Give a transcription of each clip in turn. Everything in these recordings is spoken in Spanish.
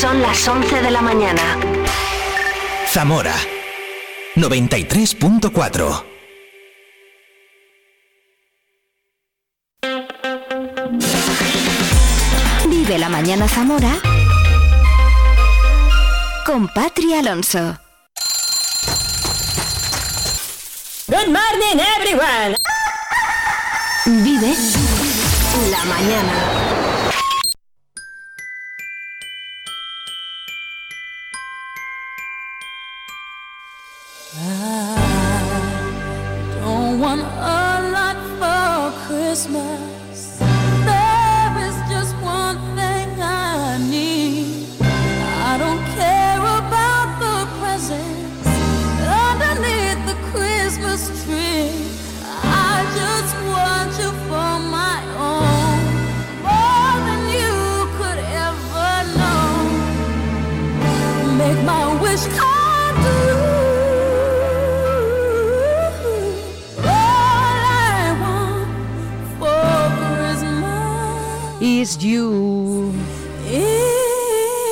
Son las 11 de la mañana. Zamora 93.4 Vive la mañana Zamora con Patri Alonso. Good morning, everyone. Vive la mañana.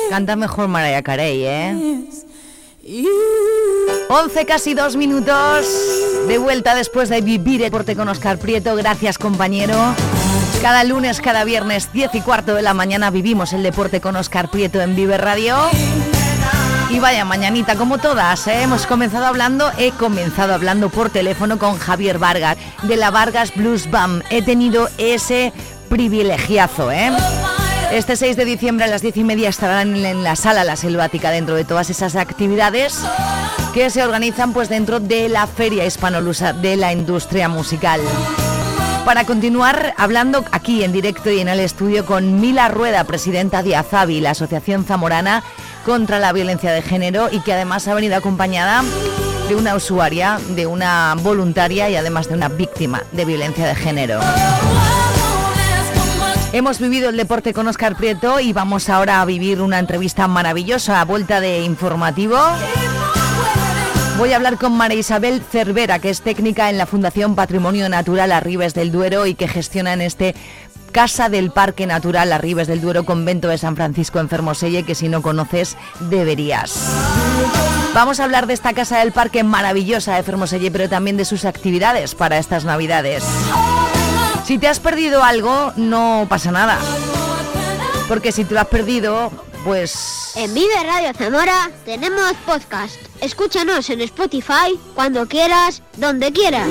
Canta mejor Mariah Carey, ¿eh? you. 11 casi dos minutos. De vuelta después de vivir el deporte con Oscar Prieto. Gracias, compañero. Cada lunes, cada viernes, 10 y cuarto de la mañana vivimos el deporte con Oscar Prieto en Vive Radio. Y vaya mañanita, como todas, ¿eh? hemos comenzado hablando, he comenzado hablando por teléfono con Javier Vargas, de la Vargas Blues Band. He tenido ese privilegiazo, ¿eh? Este 6 de diciembre a las 10 y media estarán en la sala La Selvática dentro de todas esas actividades que se organizan pues dentro de la Feria Hispanolusa de la Industria Musical. Para continuar hablando aquí en directo y en el estudio con Mila Rueda, presidenta de AZAVI, la Asociación Zamorana contra la Violencia de Género, y que además ha venido acompañada de una usuaria, de una voluntaria y además de una víctima de violencia de género. Hemos vivido el deporte con Oscar Prieto y vamos ahora a vivir una entrevista maravillosa a vuelta de informativo. Voy a hablar con María Isabel Cervera, que es técnica en la Fundación Patrimonio Natural Arribes del Duero y que gestiona en este Casa del Parque Natural Arribes del Duero, convento de San Francisco en Fermoselle, que si no conoces deberías. Vamos a hablar de esta Casa del Parque maravillosa de Fermoselle, pero también de sus actividades para estas Navidades. Si te has perdido algo, no pasa nada. Porque si te lo has perdido, pues... En Vive Radio Zamora tenemos podcast. Escúchanos en Spotify cuando quieras, donde quieras.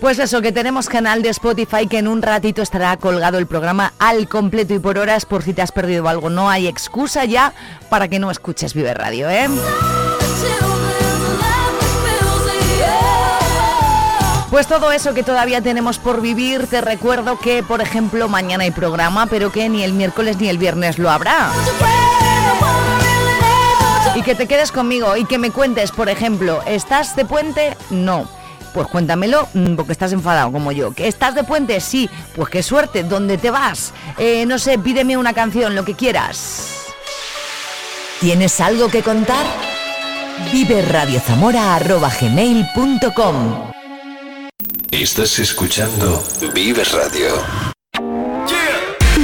Pues eso, que tenemos canal de Spotify que en un ratito estará colgado el programa al completo y por horas por si te has perdido algo. No hay excusa ya para que no escuches Vive Radio, ¿eh? Pues todo eso que todavía tenemos por vivir, te recuerdo que, por ejemplo, mañana hay programa, pero que ni el miércoles ni el viernes lo habrá. Y que te quedes conmigo y que me cuentes, por ejemplo, ¿estás de puente? No. Pues cuéntamelo, mm, porque estás enfadado como yo. ¿Que estás de puente? Sí. Pues qué suerte, ¿dónde te vas? Eh, no sé, pídeme una canción, lo que quieras. ¿Tienes algo que contar? Vive Estás escuchando Vive Radio.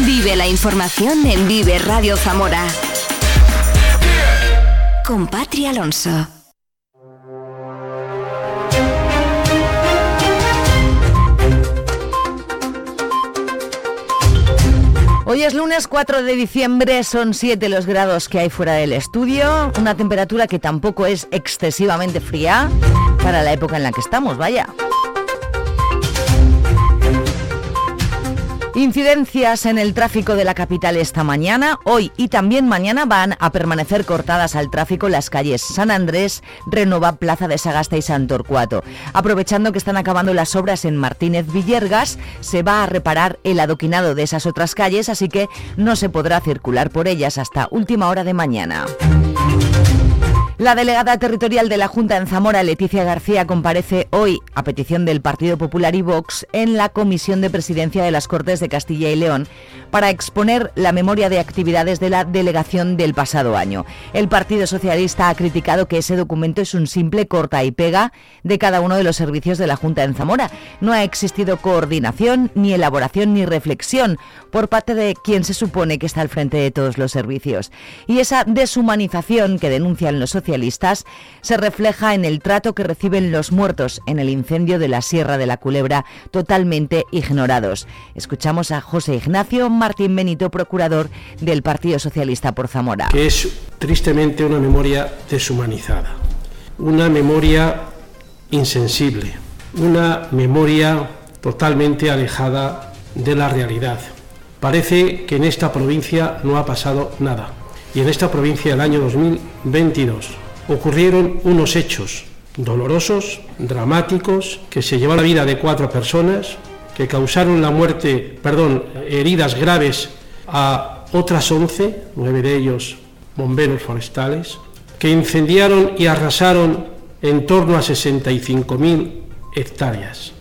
Vive la información en Vive Radio Zamora. Con Patri Alonso. Hoy es lunes 4 de diciembre, son 7 los grados que hay fuera del estudio, una temperatura que tampoco es excesivamente fría para la época en la que estamos, vaya. Incidencias en el tráfico de la capital esta mañana, hoy y también mañana van a permanecer cortadas al tráfico las calles San Andrés, Renova, Plaza de Sagasta y San Torcuato. Aprovechando que están acabando las obras en Martínez Villерgas, se va a reparar el adoquinado de esas otras calles, así que no se podrá circular por ellas hasta última hora de mañana. La delegada territorial de la Junta en Zamora, Leticia García, comparece hoy, a petición del Partido Popular y Vox, en la Comisión de Presidencia de las Cortes de Castilla y León para exponer la memoria de actividades de la delegación del pasado año. El Partido Socialista ha criticado que ese documento es un simple corta y pega de cada uno de los servicios de la Junta en Zamora. No ha existido coordinación, ni elaboración, ni reflexión por parte de quien se supone que está al frente de todos los servicios. Y esa deshumanización que denuncian los socialistas se refleja en el trato que reciben los muertos en el incendio de la Sierra de la Culebra, totalmente ignorados. Escuchamos a José Ignacio Martín Benito, procurador del Partido Socialista por Zamora. Que es tristemente una memoria deshumanizada, una memoria insensible, una memoria totalmente alejada de la realidad. Parece que en esta provincia no ha pasado nada y en esta provincia el año 2022 ocurrieron unos hechos dolorosos, dramáticos, que se llevaron la vida de cuatro personas, que causaron la muerte, perdón, heridas graves a otras once, nueve de ellos bomberos forestales, que incendiaron y arrasaron en torno a 65.000 hectáreas.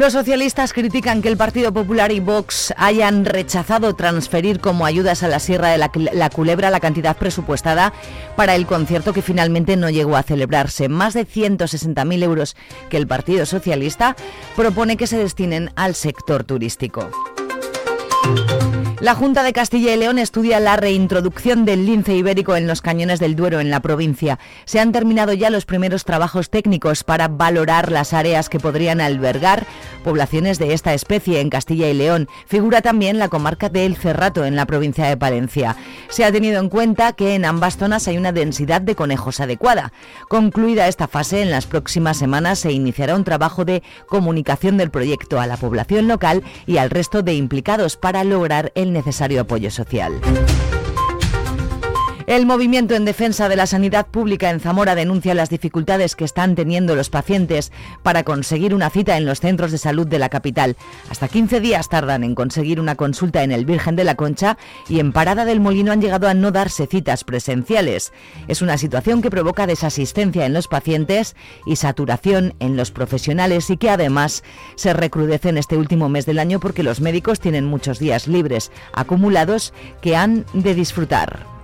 Los socialistas critican que el Partido Popular y Vox hayan rechazado transferir como ayudas a la Sierra de la, Culebra la cantidad presupuestada para el concierto que finalmente no llegó a celebrarse. Más de 160.000 euros que el Partido Socialista propone que se destinen al sector turístico. La Junta de Castilla y León estudia la reintroducción del lince ibérico en los cañones del Duero en la provincia. Se han terminado ya los primeros trabajos técnicos para valorar las áreas que podrían albergar poblaciones de esta especie en Castilla y León. Figura también la comarca de El Cerrato en la provincia de Palencia. Se ha tenido en cuenta que en ambas zonas hay una densidad de conejos adecuada. Concluida esta fase, en las próximas semanas se iniciará un trabajo de comunicación del proyecto a la población local y al resto de implicados para lograr el necesario apoyo social. El movimiento en defensa de la sanidad pública en Zamora denuncia las dificultades que están teniendo los pacientes para conseguir una cita en los centros de salud de la capital. Hasta 15 días tardan en conseguir una consulta en el Virgen de la Concha y en Parada del Molino han llegado a no darse citas presenciales. Es una situación que provoca desasistencia en los pacientes y saturación en los profesionales y que además se recrudece en este último mes del año porque los médicos tienen muchos días libres acumulados que han de disfrutar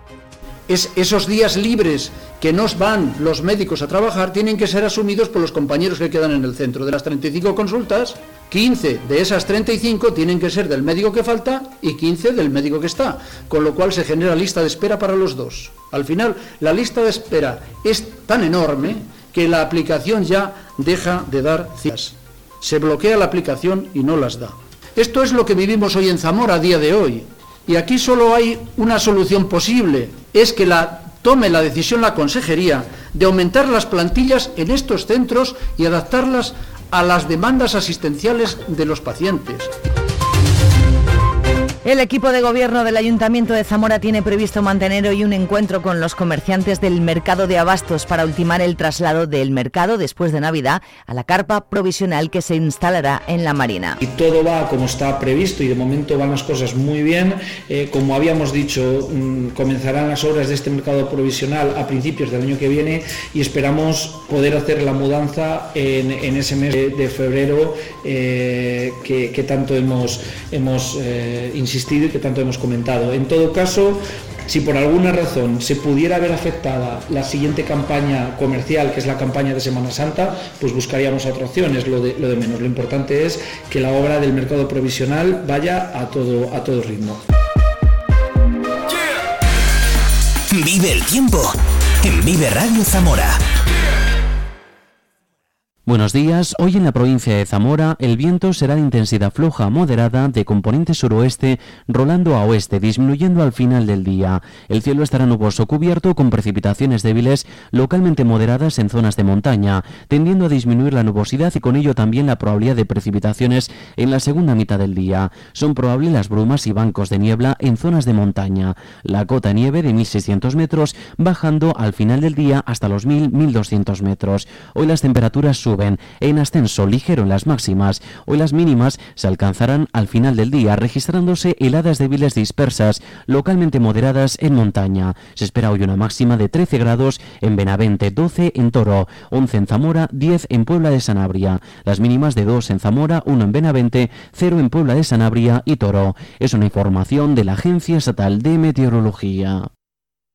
es esos días libres que nos van los médicos a trabajar tienen que ser asumidos por los compañeros que quedan en el centro. De las 35 consultas, 15 de esas 35 tienen que ser del médico que falta y 15 del médico que está, con lo cual se genera lista de espera para los dos. Al final, la lista de espera es tan enorme que la aplicación ya deja de dar citas. Se bloquea la aplicación y no las da. Esto es lo que vivimos hoy en Zamora a día de hoy. Y aquí solo hay una solución posible, es que la tome la decisión la consejería de aumentar las plantillas en estos centros y adaptarlas a las demandas asistenciales de los pacientes. El equipo de gobierno del Ayuntamiento de Zamora tiene previsto mantener hoy un encuentro con los comerciantes del mercado de abastos para ultimar el traslado del mercado después de Navidad a la carpa provisional que se instalará en la Marina. Y todo va como está previsto y de momento van las cosas muy bien. Eh, como habíamos dicho, mm, comenzarán las obras de este mercado provisional a principios del año que viene y esperamos poder hacer la mudanza en, ese mes de, febrero eh, que, tanto hemos, hemos eh, insistido y que tanto hemos comentado. En todo caso, si por alguna razón se pudiera ver afectada la siguiente campaña comercial, que es la campaña de Semana Santa, pues buscaríamos otra opción, es lo de, lo de menos. Lo importante es que la obra del mercado provisional vaya a todo, a todo ritmo. Vive el tiempo en Vive Radio Zamora. Buenos días. Hoy en la provincia de Zamora el viento será de intensidad floja moderada de componente suroeste rolando a oeste, disminuyendo al final del día. El cielo estará nuboso cubierto con precipitaciones débiles localmente moderadas en zonas de montaña, tendiendo a disminuir la nubosidad y con ello también la probabilidad de precipitaciones en la segunda mitad del día. Son probables las brumas y bancos de niebla en zonas de montaña. La cota nieve de 1600 metros bajando al final del día hasta los 1000-1200 metros. Hoy las temperaturas suben en ascenso ligero en las máximas. Hoy las mínimas se alcanzarán al final del día, registrándose heladas débiles dispersas, localmente moderadas en montaña. Se espera hoy una máxima de 13 grados en Benavente, 12 en Toro, 11 en Zamora, 10 en Puebla de Sanabria. Las mínimas de 2 en Zamora, 1 en Benavente, 0 en Puebla de Sanabria y Toro. Es una información de la Agencia Estatal de Meteorología.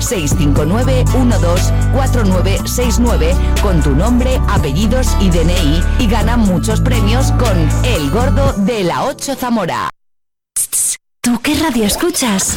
659-124969 con tu nombre, apellidos y DNI y gana muchos premios con El Gordo de la 8 Zamora. ¿Tú qué radio escuchas?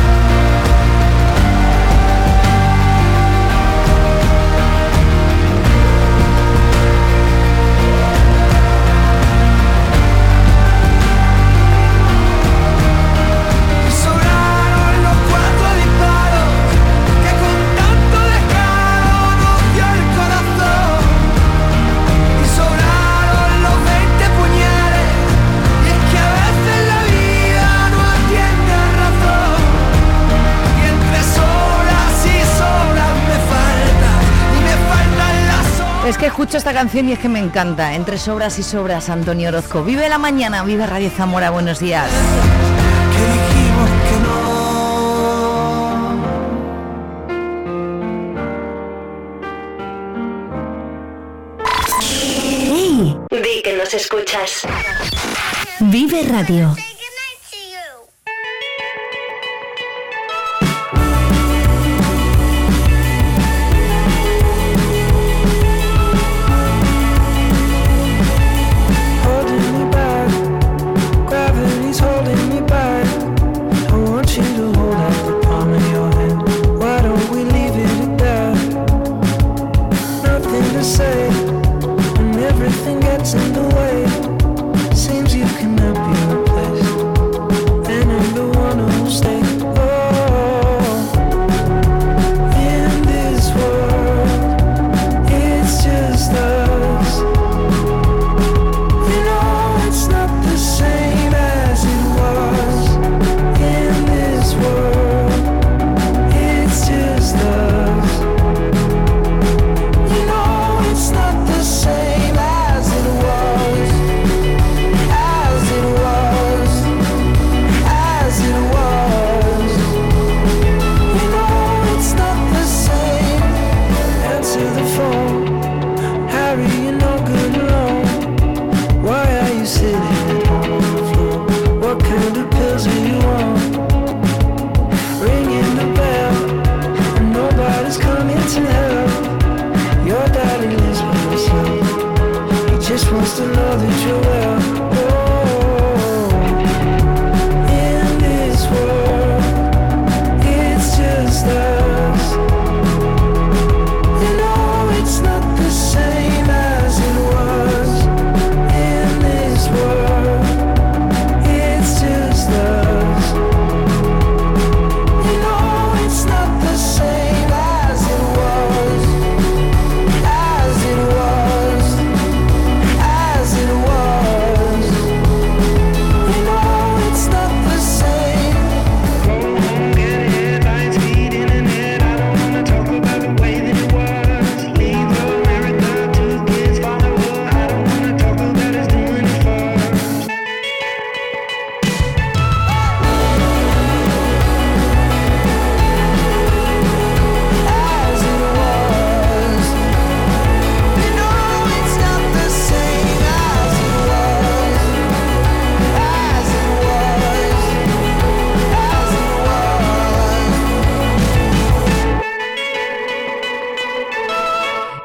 Es que escucho esta canción y es que me encanta. Entre sobras y sobras, Antonio Orozco. Vive la mañana, vive Radio Zamora, buenos días. que dijimos que no. ¡Hey! Di que nos escuchas. Vive Radio.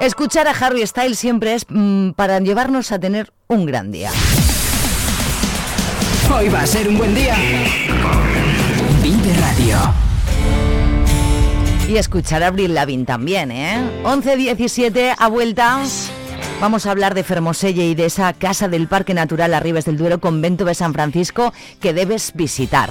Escuchar a Harry Styles siempre es mm, para llevarnos a tener un gran día. Hoy va a ser un buen día. Vive Radio. Y escuchar a Abril Lavín también, ¿eh? 11.17 a vueltas. Vamos a hablar de Fermoselle y de esa casa del Parque Natural Arribes del Duero, convento de San Francisco, que debes visitar.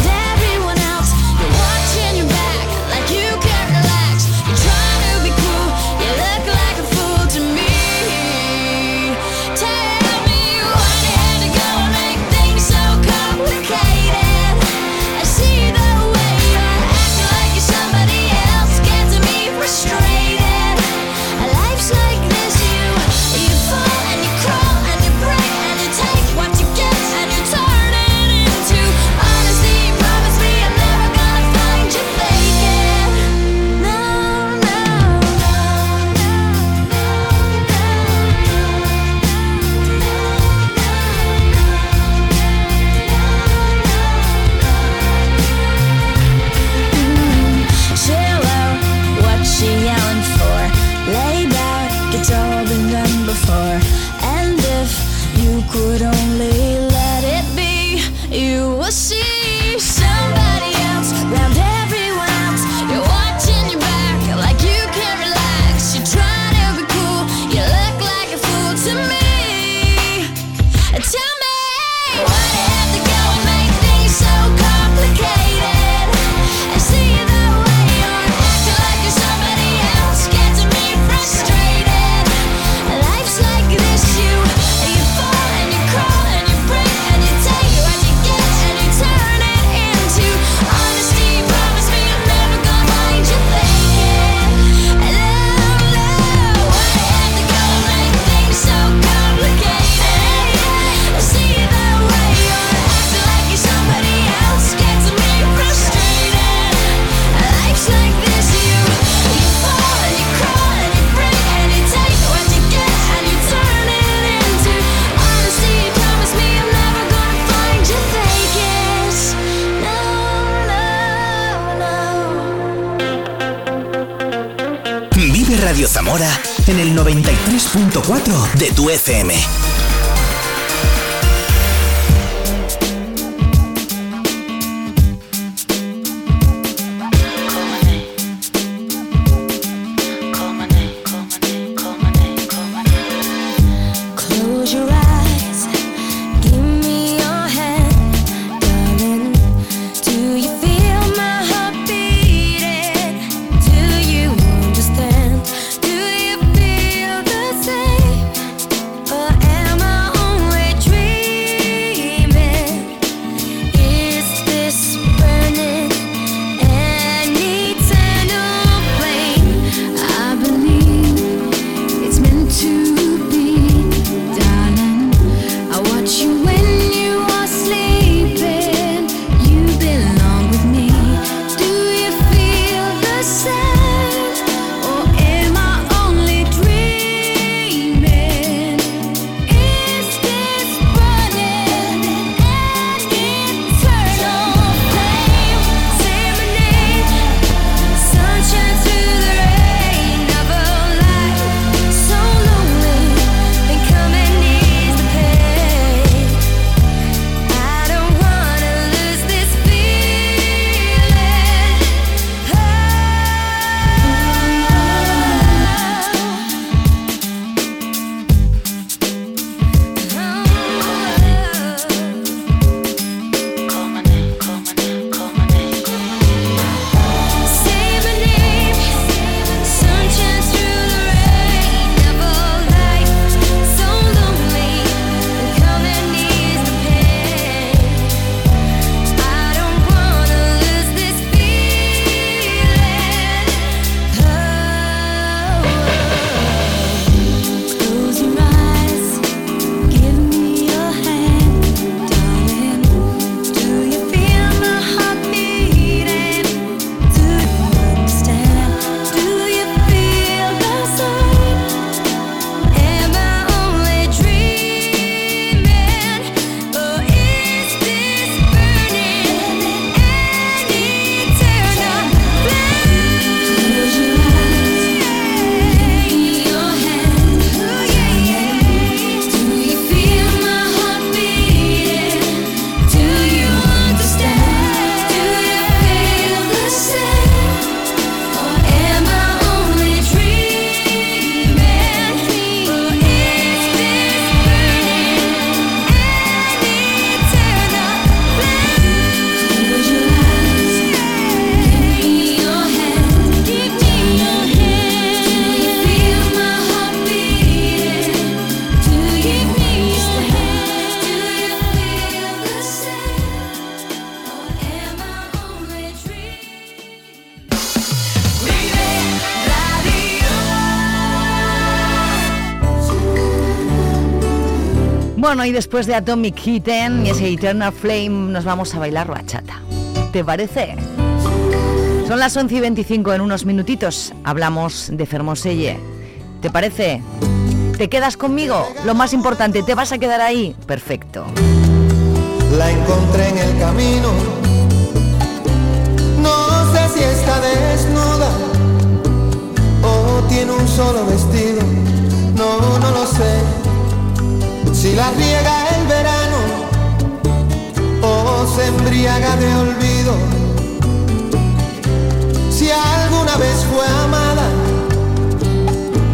106.4 de tu FM. Bueno, y después de Atomic Kitten y ese mm. Eternal Flame, nos vamos a bailar bachata. ¿Te parece? Son las 11 y 25 en unos minutitos. Hablamos de Fermoselle. ¿Te parece? ¿Te quedas conmigo? Lo más importante, ¿te vas a quedar ahí? Perfecto. La encontré en el camino. No sé si está desnuda o tiene un solo vestido. No, no lo sé si la riega el verano o se embriaga de olvido. Si alguna vez fue amada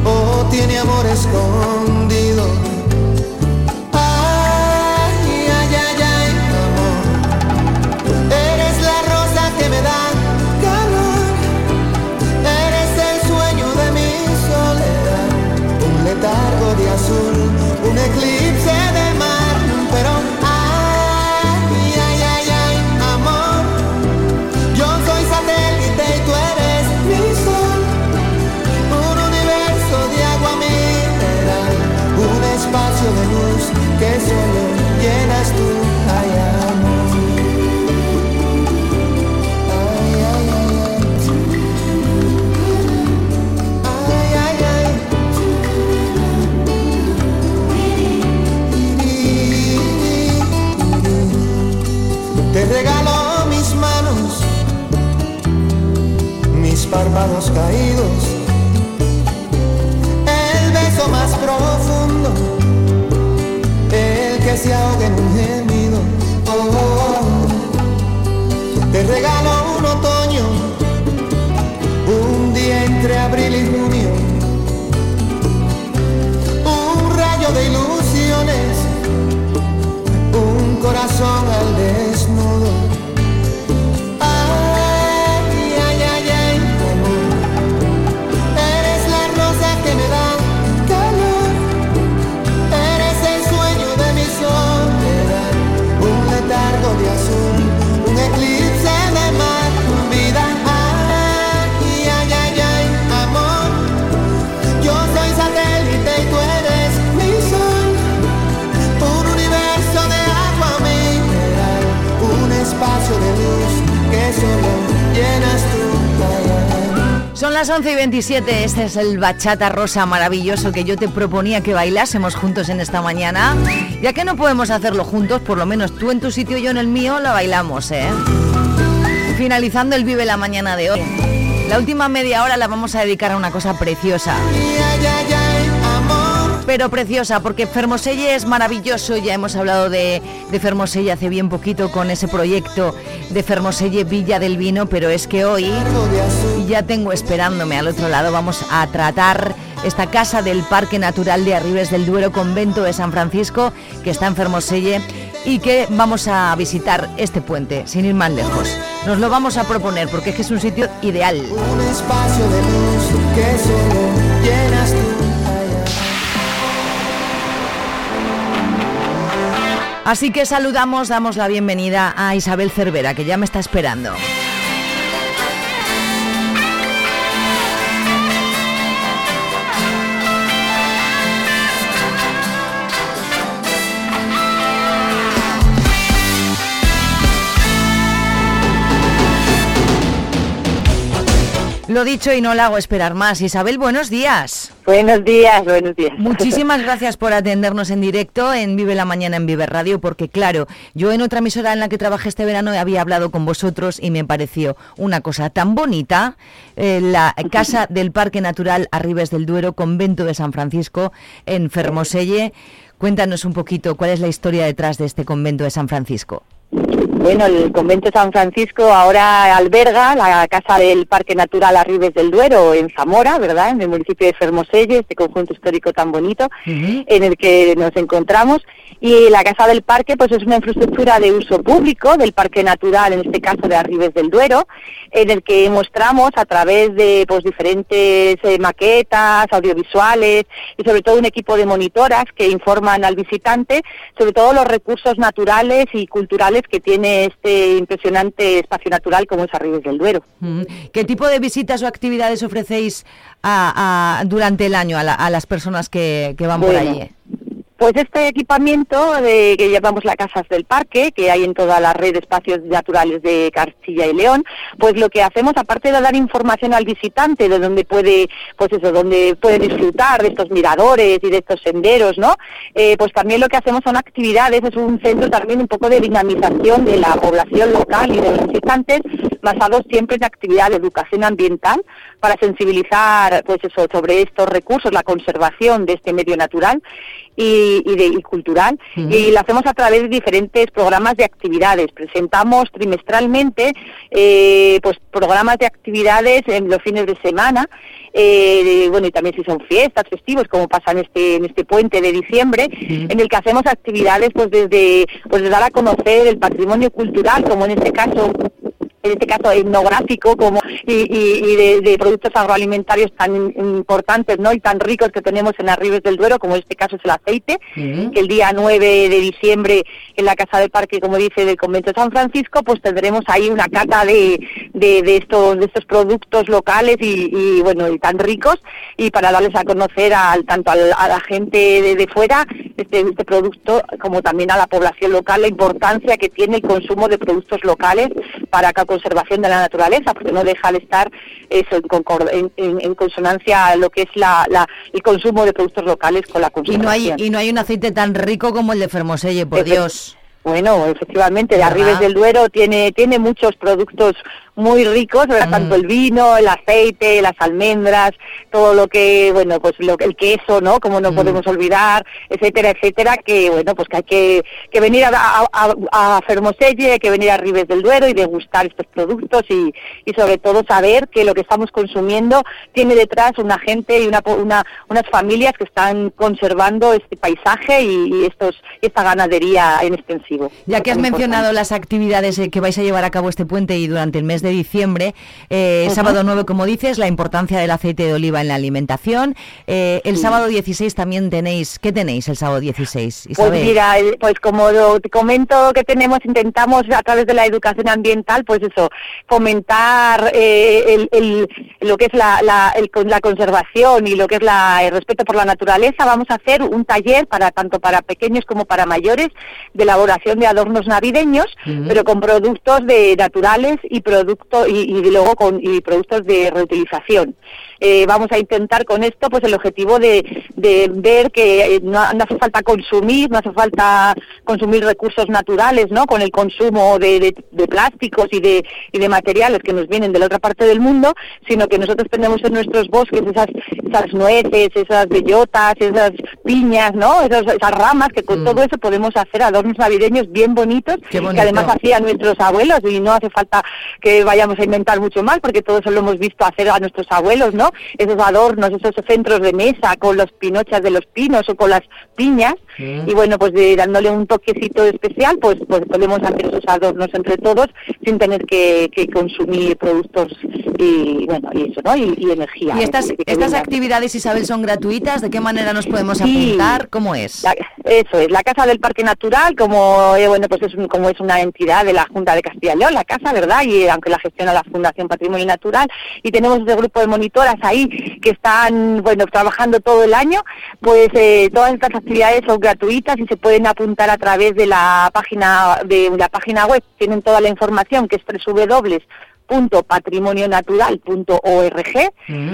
o tiene amor escondido. Ay, ay, ay, ay, amor. Eres la rosa que me da calor. Eres el sueño de mi soledad. Un letargo de azul. párpados caídos, el beso más profundo, el que se ahoga en un las 11 y 27, este es el bachata rosa maravilloso que yo te proponía que bailásemos juntos en esta mañana. Ya que no podemos hacerlo juntos, por lo menos tú en tu sitio y yo en el mío, la bailamos, ¿eh? Finalizando el Vive la Mañana de hoy. La última media hora la vamos a dedicar a una cosa preciosa. Pero preciosa, porque Fermoselle es maravilloso, ya hemos hablado de, Fermoselle hace bien poquito con ese proyecto de Fermoselle Villa del Vino, pero es que hoy ya tengo esperándome al otro lado, vamos a tratar esta casa del Parque Natural de Arribes del Duero, convento de San Francisco, que está en Fermoselle y que vamos a visitar este puente, sin ir más lejos. Nos lo vamos a proponer porque es que es un sitio ideal. Un espacio de luz que solo llenas tú. Así que saludamos, damos la bienvenida a Isabel Cervera, que ya me está esperando. Lo dicho y no la hago esperar más. Isabel, buenos días. Buenos días, buenos días. Muchísimas gracias por atendernos en directo en Vive la Mañana en Vive Radio, porque claro, yo en otra emisora en la que trabajé este verano había hablado con vosotros y me pareció una cosa tan bonita, eh, la Casa del Parque Natural Arribes del Duero, Convento de San Francisco, en Fermoselle. Cuéntanos un poquito cuál es la historia detrás de este convento de San Francisco. Bueno, el convento San Francisco ahora alberga la Casa del Parque Natural Arribes del Duero en Zamora, ¿verdad? En el municipio de Fermoselle, este conjunto histórico tan bonito en el que nos encontramos. Y la Casa del Parque pues es una infraestructura de uso público del Parque Natural, en este caso de Arribes del Duero, en el que mostramos a través de pues diferentes eh, maquetas, audiovisuales y sobre todo un equipo de monitoras que informan al visitante sobre todo los recursos naturales y culturales que tiene este impresionante espacio natural como es Arribes del Duero. Mm. ¿Qué tipo de visitas o actividades ofrecéis a- a- durante el año a, la- a las personas que, que van por allí? Pues este equipamiento de, que llamamos la Casas del Parque, que hay en toda la red de espacios naturales de Castilla y León, pues lo que hacemos, aparte de dar información al visitante de dónde puede, pues eso, dónde puede disfrutar de estos miradores y de estos senderos, ¿no? Eh, pues también lo que hacemos son actividades, es un centro también un poco de dinamización de la población local y de los visitantes, basados siempre en actividad de educación ambiental para sensibilizar, pues eso, sobre estos recursos, la conservación de este medio natural y, y de, y cultural y lo hacemos a través de diferentes programas de actividades. Presentamos trimestralmente eh, pues programas de actividades en los fines de semana, eh, bueno y también si son fiestas, festivos, como pasa en este en este puente de diciembre, en el que hacemos actividades pues desde pues de dar a conocer el patrimonio cultural, como en este caso en este caso etnográfico como y, y- y de, de productos agroalimentarios tan importantes no y tan ricos que tenemos en Arribes del Duero como en este caso es el aceite que el día 9 de diciembre en la Casa del Parque como dice del Convento de San Francisco pues tendremos ahí una cata de, de, de estos de estos productos locales y, y, bueno y tan ricos y para darles a conocer al tanto al- a la gente de, de fuera este, este producto como también a la población local la importancia que tiene el consumo de productos locales para la conservación de la naturaleza, porque no deja de estar eso, en, en- en- consonancia a lo que es la, la- el consumo de productos locales con la Y conservación. no hay y no hay un aceite tan rico como el de Fermoselle, por Efe- Dios. Bueno, efectivamente, de. Arribes del Duero tiene, tiene muchos productos muy ricos, ¿verdad? tanto el vino, el aceite, las almendras, todo lo que, bueno, pues lo, el queso, ¿no? Como no podemos olvidar, etcétera, etcétera, que bueno, pues que hay que, que venir a, a, a, Fermoselle, hay que venir a Ribes del Duero y degustar estos productos y, y sobre todo saber que lo que estamos consumiendo tiene detrás una gente y una, una unas familias que están conservando este paisaje y, y estos esta ganadería en extensivo. Ya que has mencionado las actividades eh, que vais a llevar a cabo este puente y durante el mes de diciembre, eh, sábado 9, como dices, la importancia del aceite de oliva en la alimentación. Eh, el Sí. sábado 16 también tenéis, ¿qué tenéis el sábado 16? Pues Isabel? mira, el- pues como lo- te comento que tenemos, intentamos a través de la educación ambiental, pues eso, fomentar eh, el, el- lo que es la, la, el la conservación y lo que es la, el respeto por la naturaleza. Vamos a hacer un taller para tanto para pequeños como para mayores de elaboración de adornos navideños, pero con productos de naturales y producto y, y luego con y productos de reutilización. Eh, vamos a intentar con esto pues el objetivo de, de ver que eh, no, no hace falta consumir, no hace falta consumir recursos naturales, ¿no? Con el consumo de, de- de plásticos y de, y de materiales que nos vienen de la otra parte del mundo, sino que nosotros tenemos en nuestros bosques esas, esas nueces, esas bellotas, esas piñas, ¿no? Esas, esas ramas que con todo eso podemos hacer adornos navideños bien bonitos que además hacían nuestros abuelos y no hace falta que vayamos a inventar mucho más porque todo eso lo hemos visto hacer a nuestros abuelos, ¿no? Esos adornos, esos centros de mesa con los pinochas de los pinos o con las piñas y bueno, pues de, dándole un toquecito especial, pues, pues podemos hacer esos adornos entre todos sin tener que, que consumir productos y bueno, y eso, ¿no? Y, y energía. ¿Y estas, eh, estas actividades, Isabel, son gratuitas? ¿De qué manera nos podemos Sí. apuntar? ¿Cómo es? La- eso es, la Casa del Parque Natural, como eh, bueno pues es un- como es una entidad de la Junta de Castilla y León, la casa, ¿verdad? Y aunque la gestiona la Fundación Patrimonio Natural, y tenemos ese grupo de monitoras ahí que están bueno trabajando todo el año, pues eh, todas estas actividades son gratuitas y se pueden apuntar a través de la página de la página web, tienen toda la información que es www patrimonionatural.org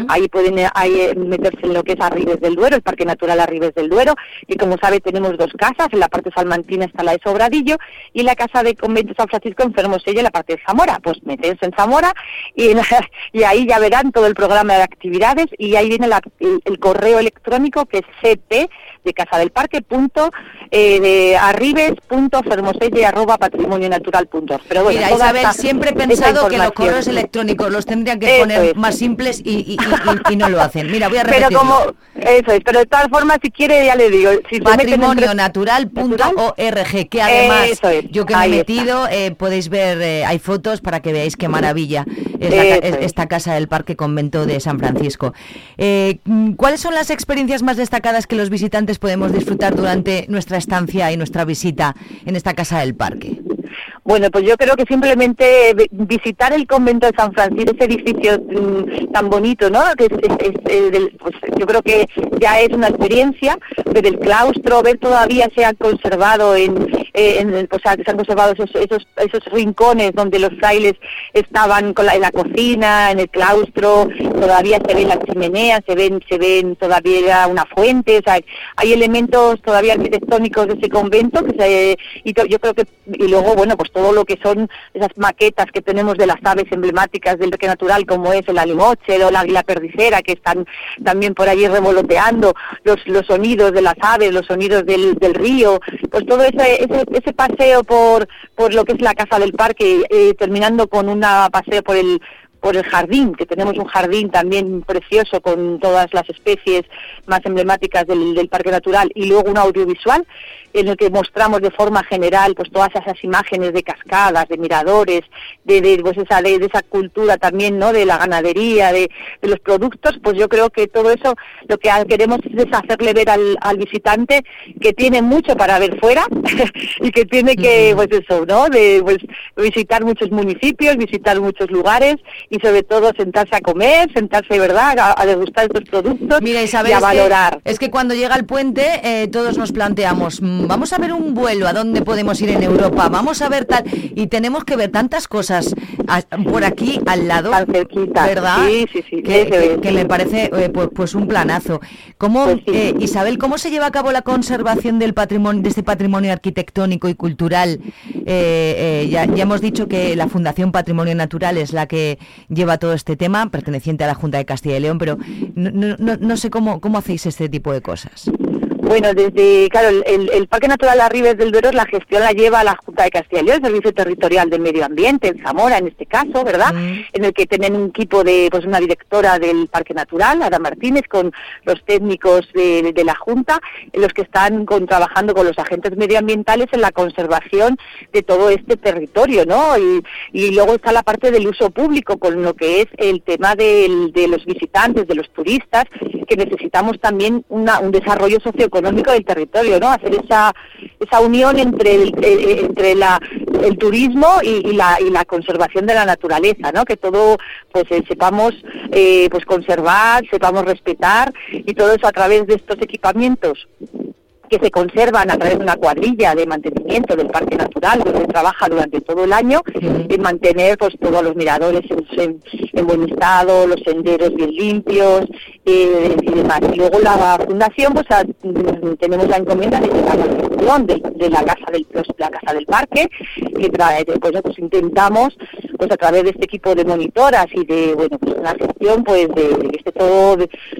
ahí pueden eh, ahí, eh, meterse en lo que es Arribes del Duero, el Parque Natural Arribes del Duero, y como sabe tenemos dos casas, en la parte salmantina está la de Sobradillo y la casa de Convento San Francisco en Fermosella, en la parte de Zamora, pues meterse en Zamora y, en- y ahí ya verán todo el programa de actividades y ahí viene la- el, el correo electrónico que es cp de casa del parque punto eh, de arribes punto fermoselle arroba patrimonionatural punto org. pero bueno Mira, Isabel, siempre he pensado que información. Correos electrónicos los tendrían que Eso poner es. más simples y, y- y- y- y no lo hacen. Mira, voy a pero repetirlo. como eso es pero de todas formas si quiere ya le digo si patrimonionatural.org que además es, yo que me he metido eh, podéis ver eh, hay fotos para que veáis qué maravilla es, la es- esta casa del Parque Convento de San Francisco Eh, mm, ¿cuáles son las experiencias más destacadas que los visitantes podemos disfrutar durante nuestra estancia y nuestra visita en esta casa del parque? Bueno, pues yo creo que simplemente vi- visitar el convento de San Francisco, ese edificio mm, tan bonito, ¿no? Que es- eh, del- pues, yo creo que ya es una experiencia ver el claustro, ver todavía se han conservado en, eh, o sea, que se han conservado esos, esos, esos rincones donde los frailes estaban con la, en la cocina, en el claustro, todavía se ven las chimeneas, se ven, se ven todavía una fuente, o sea, hay elementos todavía arquitectónicos de ese convento que se, y yo creo que y luego bueno pues todo lo que son esas maquetas que tenemos de las aves emblemáticas del parque natural como es el alimoche o la águila perdicera que están también por allí revoloteando los los sonidos de las aves los sonidos del, del río. Pues todo ese, ese ese paseo por por lo que es la casa del parque eh, terminando con una paseo por el por el jardín, que tenemos un jardín también precioso con todas las especies más emblemáticas del, del parque natural y luego un audiovisual en el que mostramos de forma general pues todas esas imágenes de cascadas, de miradores, de, de, pues esa, de, de esa cultura también, ¿no? De la ganadería, de, de los productos, pues yo creo que todo eso lo que queremos es hacerle ver al, al visitante que tiene mucho para ver fuera y que tiene que, pues eso, ¿no? De pues, visitar muchos municipios, visitar muchos lugares y sobre todo sentarse a comer, sentarse, ¿verdad?, a, a degustar estos productos Mira, Isabel, y a es que- valorar. Es que, cuando llega el puente, eh, todos nos planteamos, vamos a ver un vuelo, a dónde podemos ir en Europa, vamos a ver tal, y tenemos que ver tantas cosas a- por aquí al lado, ¿verdad? Sí, sí, sí, Que, que- que me parece eh, pues, pues un planazo. ¿Cómo, Pues eh, Isabel, cómo se lleva a cabo la conservación del patrimonio, de este patrimonio arquitectónico y cultural? Eh, eh, ya, ya hemos dicho que la Fundación Patrimonio Natural es la que lleva todo este tema, perteneciente a la Junta de Castilla y León, pero no, no- no- no sé cómo, cómo hacéis este tipo de cosas. Bueno, desde, claro, el, Parque Natural Arribes del Duero, la gestión la lleva la Junta de Castilla y León, el Servicio Territorial del Medio Ambiente, en Zamora en este caso, ¿verdad? En el que tienen un equipo de, pues una directora del Parque Natural, Ada Martínez, con los técnicos de, de la Junta, en los que están con- trabajando con los agentes medioambientales en la conservación de todo este territorio, ¿no? Y, y luego está la parte del uso público, con lo que es el tema del- de los visitantes, de los turistas, que necesitamos también una- un desarrollo socioeconómico del territorio, ¿no? Hacer esa, esa unión entre el, entre la, el turismo y, y la, y la conservación de la naturaleza, ¿no? Que todo, pues eh, sepamos, eh, pues conservar, sepamos respetar y todo eso a través de estos equipamientos que se conservan a través de una cuadrilla de mantenimiento del parque natural, donde trabaja durante todo el año, en mantener pues todos los miradores en, en- en buen estado, los senderos bien limpios eh, y demás. Y luego la fundación, pues a- mm, tenemos la encomienda de la gestión de, de la casa del pues, la casa del parque, que trae, pues, pues intentamos pues a través de este equipo de monitoras y de bueno pues una gestión pues de, de que esté todo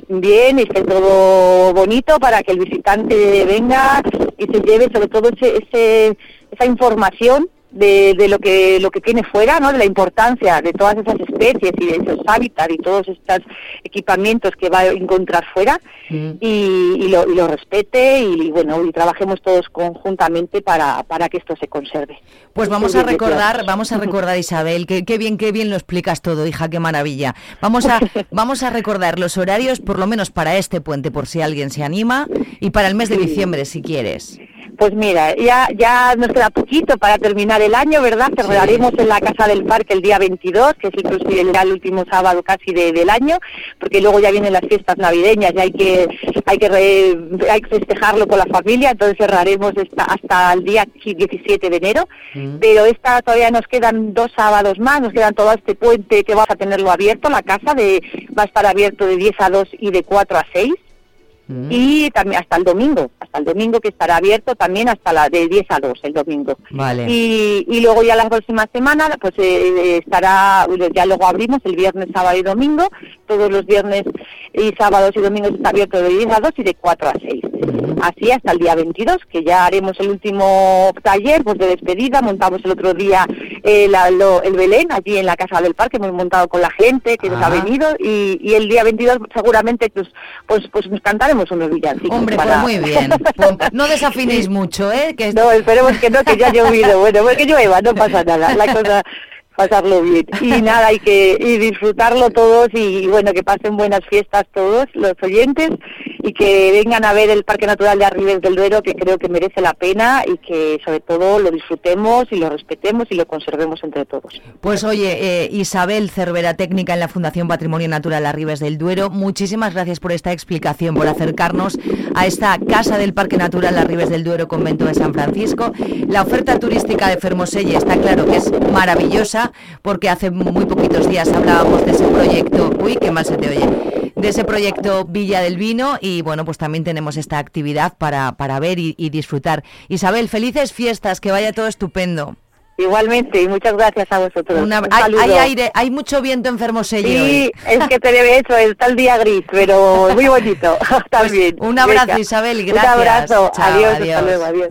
bien esté todo bonito para que el visitante venga y se lleve sobre todo ese, ese- esa información de, de lo que lo que tiene fuera, ¿no? De la importancia de todas esas especies y de esos hábitats y todos estos equipamientos que va a encontrar fuera y, y lo, y lo respete y, bueno y trabajemos todos conjuntamente para, para que esto se conserve. Pues vamos a recordar, vamos a recordar Isabel, que qué bien, qué bien lo explicas todo, hija, qué maravilla. Vamos a, vamos a recordar los horarios, por lo menos para este puente, por si alguien se anima, y para el mes de diciembre, si quieres. Pues mira, ya, ya nos queda poquito para terminar el año, ¿verdad? Cerraremos en la Casa del Parque el día 22, que es inclusive el, el último sábado casi de- del año, porque luego ya vienen las fiestas navideñas y hay que, hay que, re- hay que festejarlo con la familia, entonces cerraremos esta- hasta el día 17 de enero, pero esta todavía nos quedan dos sábados más, nos quedan todo este puente que vamos a tenerlo abierto, la casa de, va a estar abierto de 10 a 2 y de 4 a 6 y también hasta el domingo, hasta el domingo que estará abierto también hasta la de 10 a 2 el domingo. Vale. Y, y luego ya la próxima semana pues eh, estará, ya luego abrimos el viernes, sábado y domingo, todos los viernes y sábados y domingos está abierto de 10 a 2 y de 4 a 6. Así hasta el día 22, que ya haremos el último taller pues de despedida, montamos el otro día eh, la- lo- el Belén allí en la Casa del Parque, hemos montado con la gente que nos ha Ah. venido y, y el día 22 seguramente pues, pues, pues nos cantaremos unos villancicos. Hombre, para- pues muy bien. Pues no desafinéis mucho, ¿eh? Que no, esperemos que no, que ya ha llovido. Bueno, pues que llueva, no pasa nada. La cosa pasarlo bien. Y nada, hay que y disfrutarlo todos y, bueno, que pasen buenas fiestas todos los oyentes y que vengan a ver el Parque Natural de Arribes del Duero, que creo que merece la pena y que sobre todo lo disfrutemos y lo respetemos y lo conservemos entre todos. Pues oye, eh, Isabel Cervera, técnica en la Fundación Patrimonio Natural Arribes del Duero, muchísimas gracias por esta explicación, por acercarnos a esta Casa del Parque Natural Arribes del Duero, Convento de San Francisco. La oferta turística de Fermoselle está claro que es maravillosa, porque hace muy poquitos días hablábamos de ese proyecto, uy, qué mal se te oye, de ese proyecto Villa del Vino y bueno, pues también tenemos esta actividad para, para ver y, y disfrutar. Isabel, felices fiestas, que vaya todo estupendo. Igualmente, y muchas gracias a vosotros. Una- Un hay, hay aire, hay mucho viento en Fermoselle Sí, hoy. es que te debe eso, está el día gris, pero muy bonito. Pues un abrazo, Venga. Isabel, gracias. Un abrazo, Chao, adiós, adiós. hasta luego, adiós.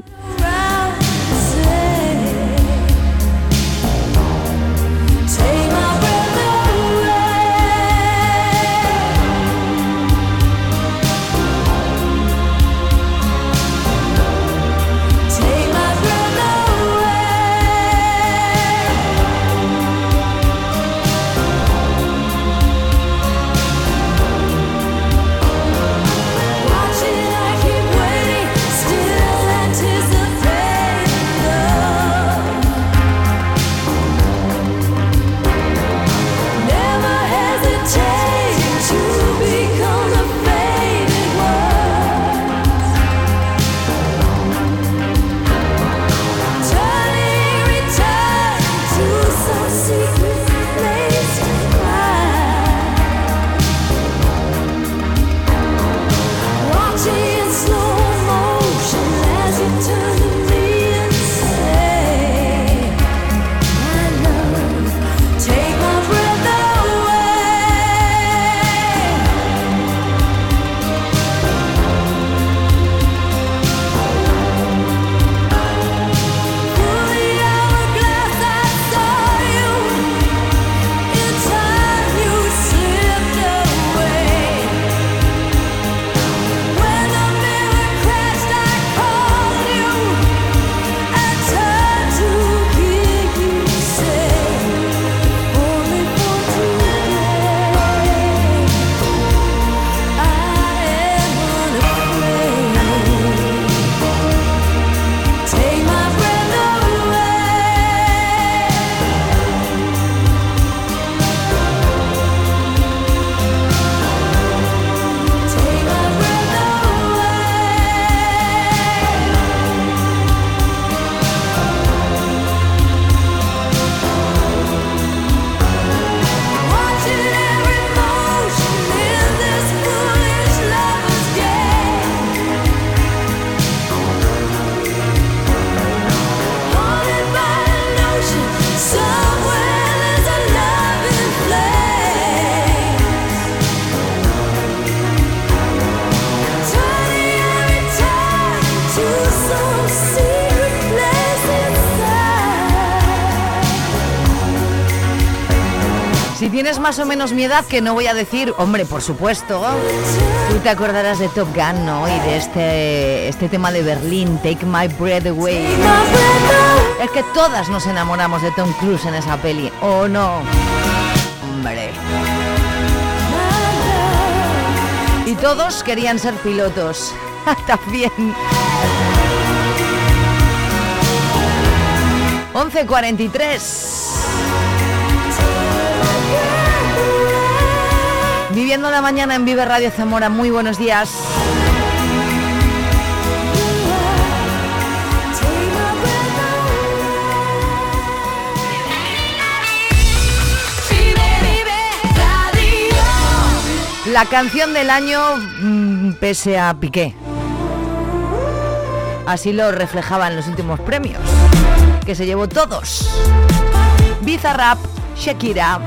Más o menos mi edad, que no voy a decir, hombre, por supuesto, tú te acordarás de Top Gun, ¿no? Y de este, este tema de Berlín, Take My Breath Away. Es que todas nos enamoramos de Tom Cruise en esa peli, ¿o no? Hombre. Y todos querían ser pilotos. También. 11.43. Viviendo la mañana en Vive Radio Zamora, muy buenos días. La canción del año mm, pese a Piqué. Así lo reflejaban los últimos premios, que se llevó todos. Bizarrap, Shakira.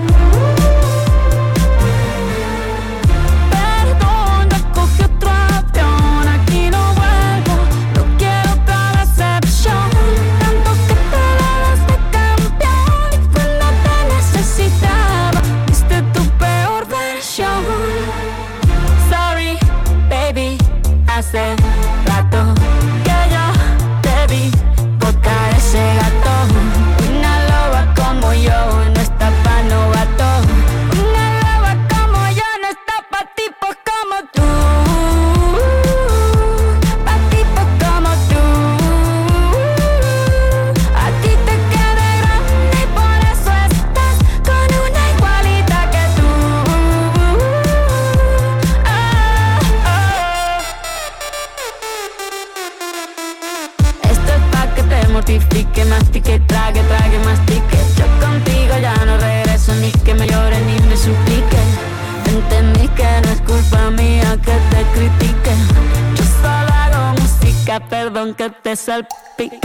Te salpique.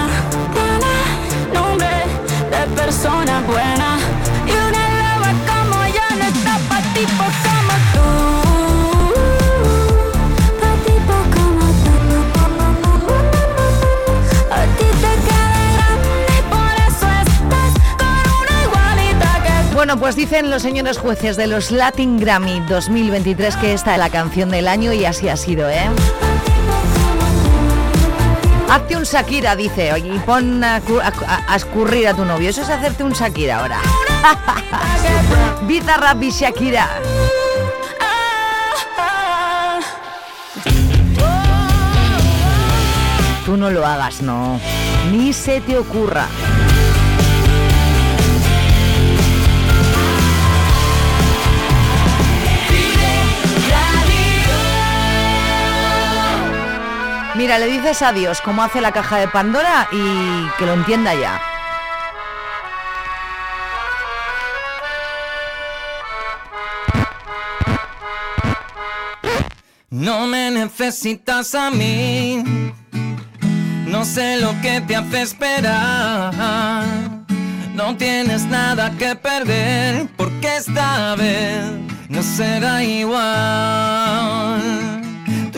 Bueno, pues dicen los señores jueces de los Latin Grammy 2023 que esta es la canción del año y así ha sido, ¿eh? Hazte un Shakira, dice, y pon a escurrir a tu novio. Eso es hacerte un Shakira ahora. Bizarrap y Shakira. Tú no lo hagas, no. Ni se te ocurra. Mira, le dices adiós cómo hace la caja de Pandora y que lo entienda ya. No me necesitas a mí, no sé lo que te hace esperar. No tienes nada que perder, porque esta vez no será igual.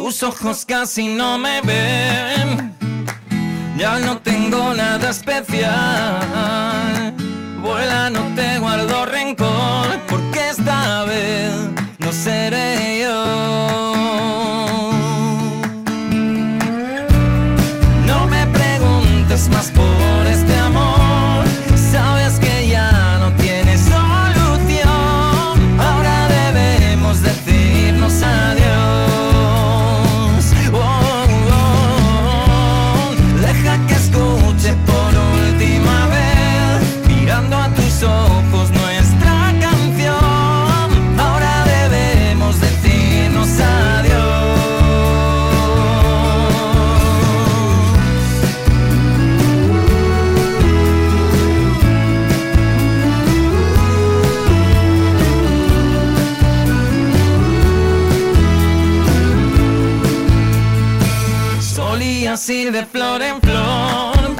Tus ojos casi no me ven. Ya no tengo nada especial. Vuela, no te guardo rencor, porque esta vez no seré yo. No me preguntes más por este Ir de flor en flor,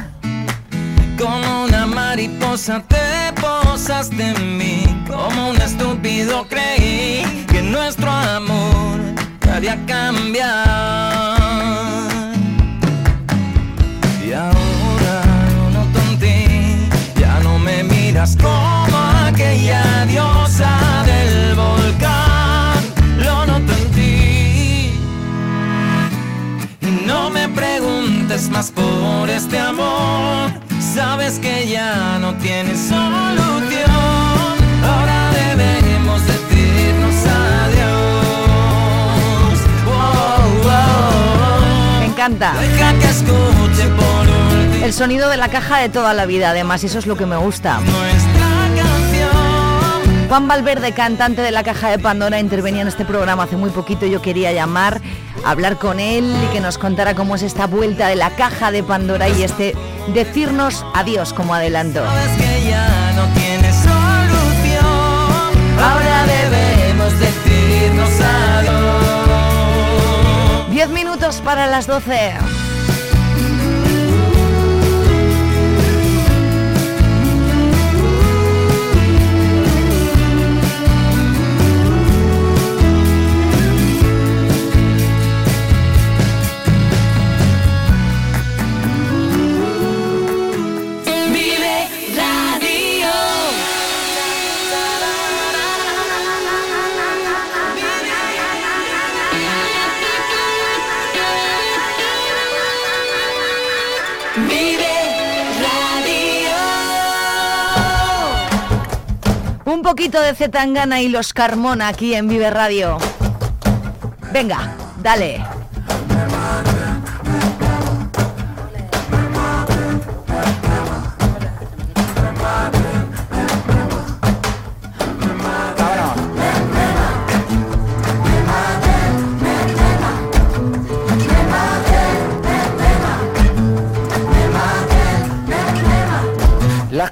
como una mariposa te posaste en mí, como un estúpido creí que nuestro amor te haría cambiar. Y ahora lo noto ti, ya no me miras como aquella diosa del volcán, preguntes más por este amor. Sabes que ya no tiene solución. Ahora debemos decirnos adiós. Oh, oh, Me encanta. oh. Deja que escuche por última El sonido de la caja de toda la vida, además, eso es lo que me gusta. Juan Valverde, cantante de la Caja de Pandora, intervenía en este programa hace muy poquito. Yo quería llamar, hablar con él y que nos contara cómo es esta vuelta de la Caja de Pandora y este decirnos adiós como adelanto. Ahora debemos decirnos adiós. 10 minutos para las 12. Poquito de Zetangana y los Carmona aquí en Vive Radio. Venga, dale.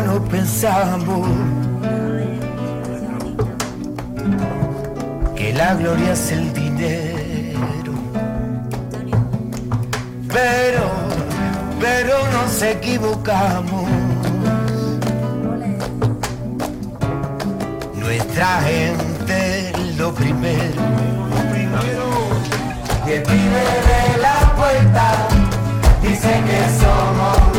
No pensamos que la gloria es el dinero. Pero, pero nos equivocamos. Nuestra gente lo primero. El pibe de la puerta dice que somos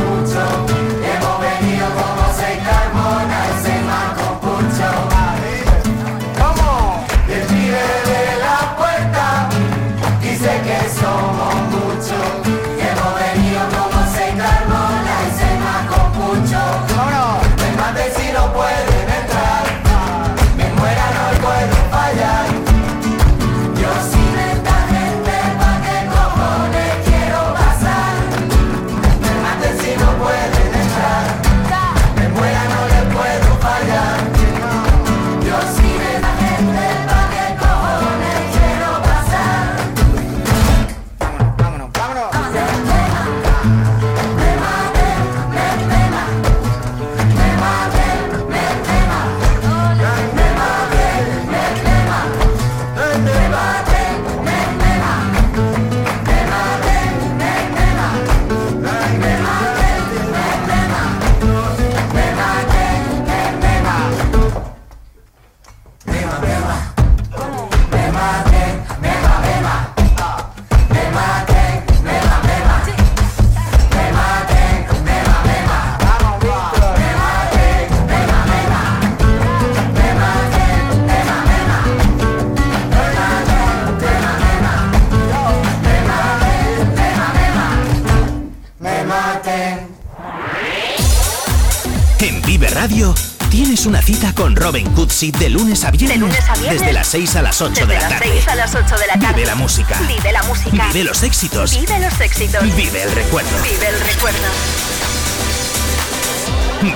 Cutsi de lunes a viernes, De lunes a viernes. desde las 6 a las 8 Desde de la las tarde. 6 a las 8 de la tarde. Vive la música. Vive la música. Vive los éxitos. Vive los éxitos. Vive el recuerdo. Vive el recuerdo.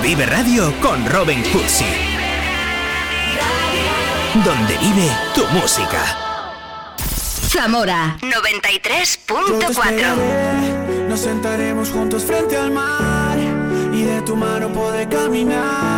Vive Radio con Robin Cutsi. Donde vive tu música. Zamora Yo te 93.4. esperaré, Nos sentaremos juntos frente al mar y de tu mano podré caminar.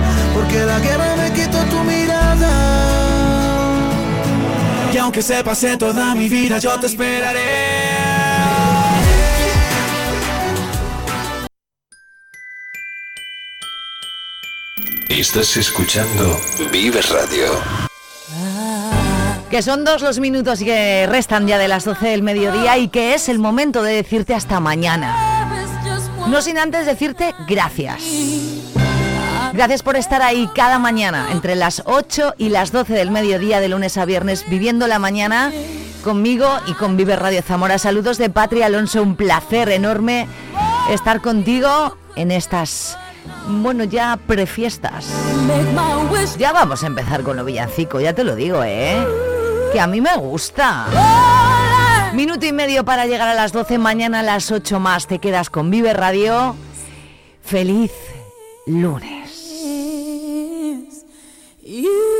porque la guerra me quitó tu mirada. Y aunque se pase toda mi vida, yo te esperaré. Estás escuchando Vive Radio. Que son dos los minutos que restan ya de las 12 del mediodía y que es el momento de decirte hasta mañana. No sin antes decirte gracias. Gracias por estar ahí cada mañana, entre las 8 y las 12 del mediodía, de lunes a viernes, viviendo la mañana conmigo y con Vive Radio Zamora. Saludos de Patria Alonso, un placer enorme estar contigo en estas, bueno, ya prefiestas. Ya vamos a empezar con lo villancico, ya te lo digo, ¿eh? Que a mí me gusta. Minuto y medio para llegar a las 12, mañana a las 8 más te quedas con Vive Radio. Feliz lunes. you